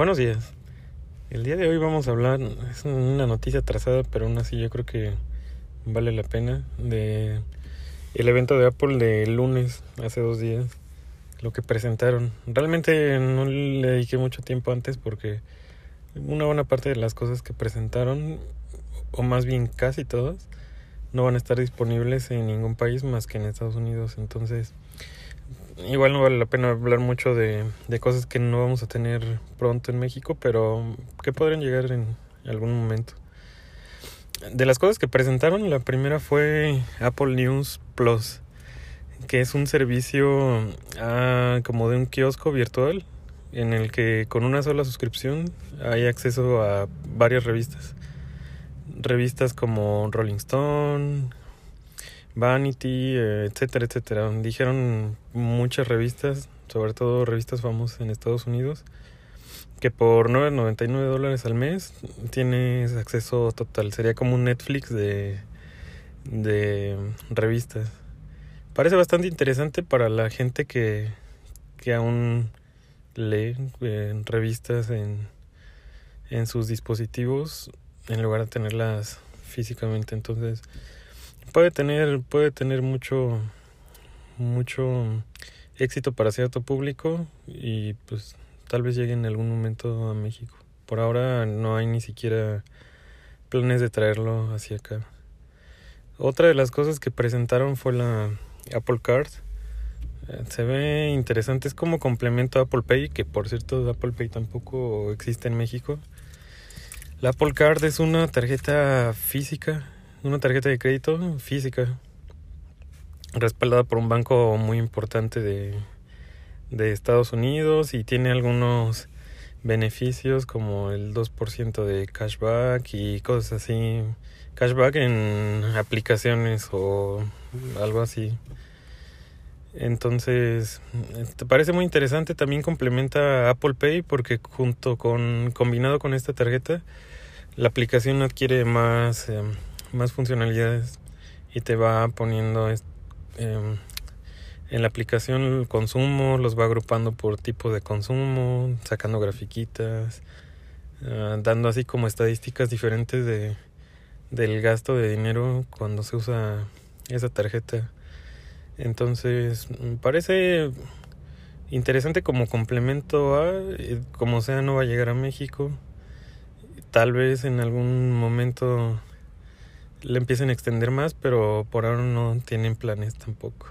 Buenos días. El día de hoy vamos a hablar, es una noticia trazada, pero aún así yo creo que vale la pena, de el evento de Apple de lunes, hace dos días, lo que presentaron. Realmente no le dediqué mucho tiempo antes porque una buena parte de las cosas que presentaron, o más bien casi todas, no van a estar disponibles en ningún país más que en Estados Unidos. Entonces, igual no vale la pena hablar mucho de, de, cosas que no vamos a tener pronto en México, pero que podrían llegar en algún momento. De las cosas que presentaron, la primera fue Apple News Plus, que es un servicio ah, como de un kiosco virtual en el que con una sola suscripción hay acceso a varias revistas. Revistas como Rolling Stone, Vanity, eh, etcétera, etcétera. Dijeron muchas revistas, sobre todo revistas famosas en Estados Unidos, que por 9.99 dólares al mes tienes acceso total. Sería como un Netflix de, de revistas. Parece bastante interesante para la gente que, que aún lee eh, revistas en, en sus dispositivos en lugar de tenerlas físicamente. Entonces, puede tener puede tener mucho mucho éxito para cierto público y pues tal vez llegue en algún momento a México. Por ahora no hay ni siquiera planes de traerlo hacia acá. Otra de las cosas que presentaron fue la Apple Card. Eh, se ve interesante, es como complemento a Apple Pay, que por cierto Apple Pay tampoco existe en México. La Apple Card es una tarjeta física una tarjeta de crédito física respaldada por un banco muy importante de, de Estados Unidos y tiene algunos beneficios como el 2% de cashback y cosas así. Cashback en aplicaciones o algo así. Entonces, te parece muy interesante, también complementa Apple Pay porque junto con combinado con esta tarjeta la aplicación adquiere más em, más funcionalidades y te va poniendo eh, en la aplicación el consumo, los va agrupando por tipo de consumo, sacando grafiquitas, uh, dando así como estadísticas diferentes de del gasto de dinero cuando se usa esa tarjeta. Entonces, me parece interesante como complemento a, como sea, no va a llegar a México. Tal vez en algún momento le empiecen a extender más, pero por ahora no tienen planes tampoco.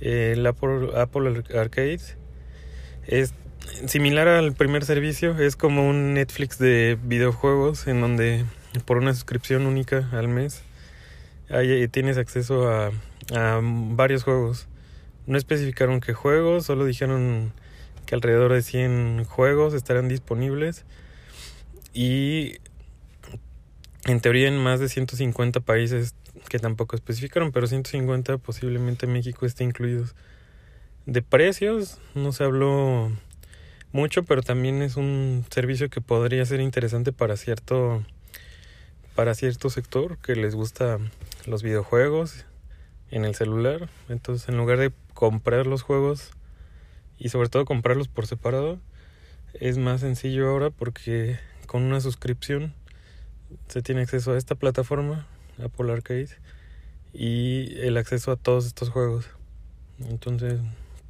El Apple, Apple Arcade es similar al primer servicio, es como un Netflix de videojuegos en donde por una suscripción única al mes tienes acceso a, a varios juegos. No especificaron qué juegos, solo dijeron que alrededor de 100 juegos estarán disponibles y en teoría en más de 150 países que tampoco especificaron, pero 150 posiblemente México esté incluido. De precios no se habló mucho, pero también es un servicio que podría ser interesante para cierto para cierto sector que les gusta los videojuegos en el celular. Entonces, en lugar de comprar los juegos y sobre todo comprarlos por separado, es más sencillo ahora porque con una suscripción se tiene acceso a esta plataforma, Apple Arcade, y el acceso a todos estos juegos. Entonces,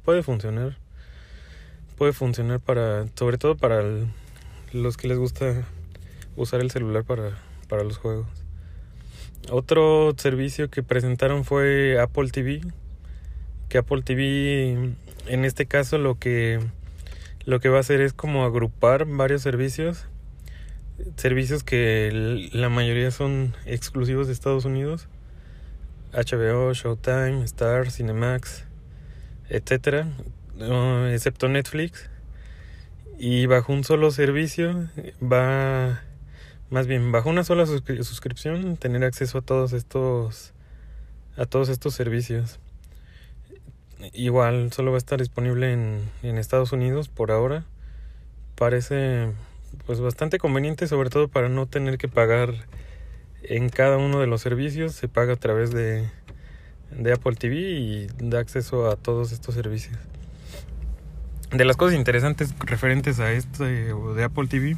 puede funcionar. Puede funcionar para, sobre todo para los que les gusta usar el celular para, para los juegos. Otro servicio que presentaron fue Apple TV, que Apple TV en este caso lo que lo que va a hacer es como agrupar varios servicios servicios que la mayoría son exclusivos de Estados Unidos. HBO, Showtime, Star, Cinemax, etcétera, excepto Netflix. Y bajo un solo servicio va más bien bajo una sola suscripción tener acceso a todos estos a todos estos servicios. Igual solo va a estar disponible en, en Estados Unidos por ahora. Parece pues bastante conveniente, sobre todo para no tener que pagar en cada uno de los servicios. Se paga a través de, de Apple TV y da acceso a todos estos servicios. de las cosas interesantes referentes a esto de Apple TV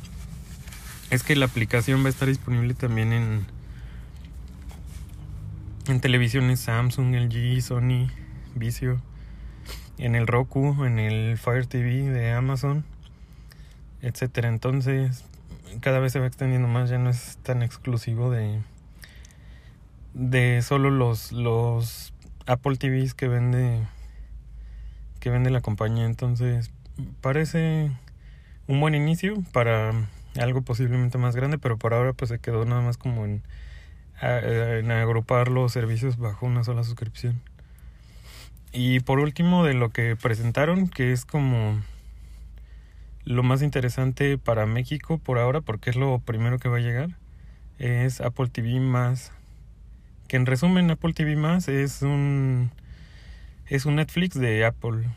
es que la aplicación va a estar disponible también en en televisiones Samsung, LG, Sony, Vizio, en el Roku, en el Fire TV de Amazon, etcétera. Entonces, cada vez se va extendiendo más, ya no es tan exclusivo de de solo los los Apple TVs que vende que vende la compañía, entonces parece un buen inicio para algo posiblemente más grande, pero por ahora pues se quedó nada más como en en agrupar los servicios bajo una sola suscripción. Y por último, de lo que presentaron, que es como lo más interesante para México por ahora, porque es lo primero que va a llegar, es Apple TV más. Que en resumen, Apple TV más es un es un Netflix de Apple.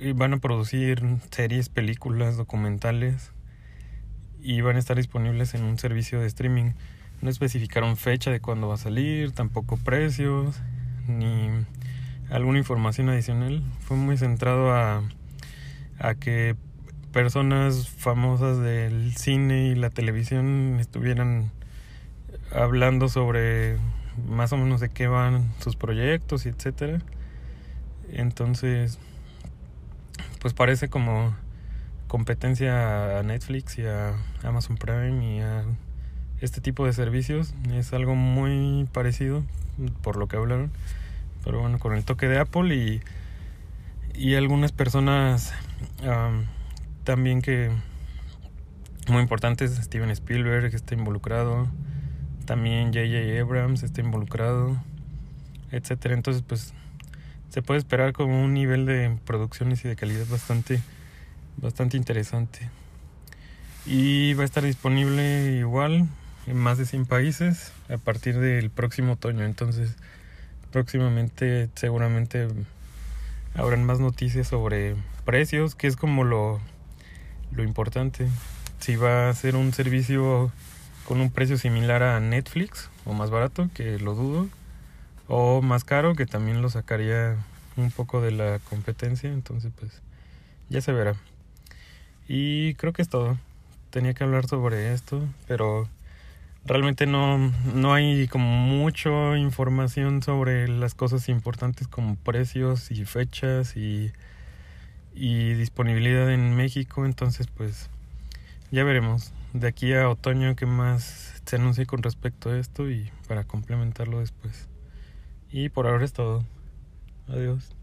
Y van a producir series, películas, documentales y van a estar disponibles en un servicio de streaming. No especificaron fecha de cuándo va a salir, tampoco precios, ni alguna información adicional. Fue muy centrado a, a que personas famosas del cine y la televisión estuvieran hablando sobre más o menos de qué van sus proyectos y etcétera. Entonces, pues parece como competencia a Netflix y a Amazon Prime y a este tipo de servicios. Es algo muy parecido por lo que hablaron. Pero bueno, con el toque de Apple y, y algunas personas también que muy importantes. Steven Spielberg está involucrado. También J.J. Abrams está involucrado. Etcétera. Entonces pues se puede esperar como un nivel de producciones y de calidad bastante bastante interesante. Y va a estar disponible igual en más de 100 países a partir del próximo otoño. Entonces, próximamente seguramente habrán más noticias sobre precios, que es como lo, lo importante. Si va a ser un servicio con un precio similar a Netflix o más barato, que lo dudo, o más caro, que también lo sacaría un poco de la competencia. Entonces, pues ya se verá. Y creo que es todo. Tenía que hablar sobre esto, pero realmente no, no hay como mucha información sobre las cosas importantes como precios y fechas y, y disponibilidad en México. Entonces, pues ya veremos de aquí a otoño qué más se anuncia con respecto a esto y para complementarlo después. Y por ahora es todo. Adiós.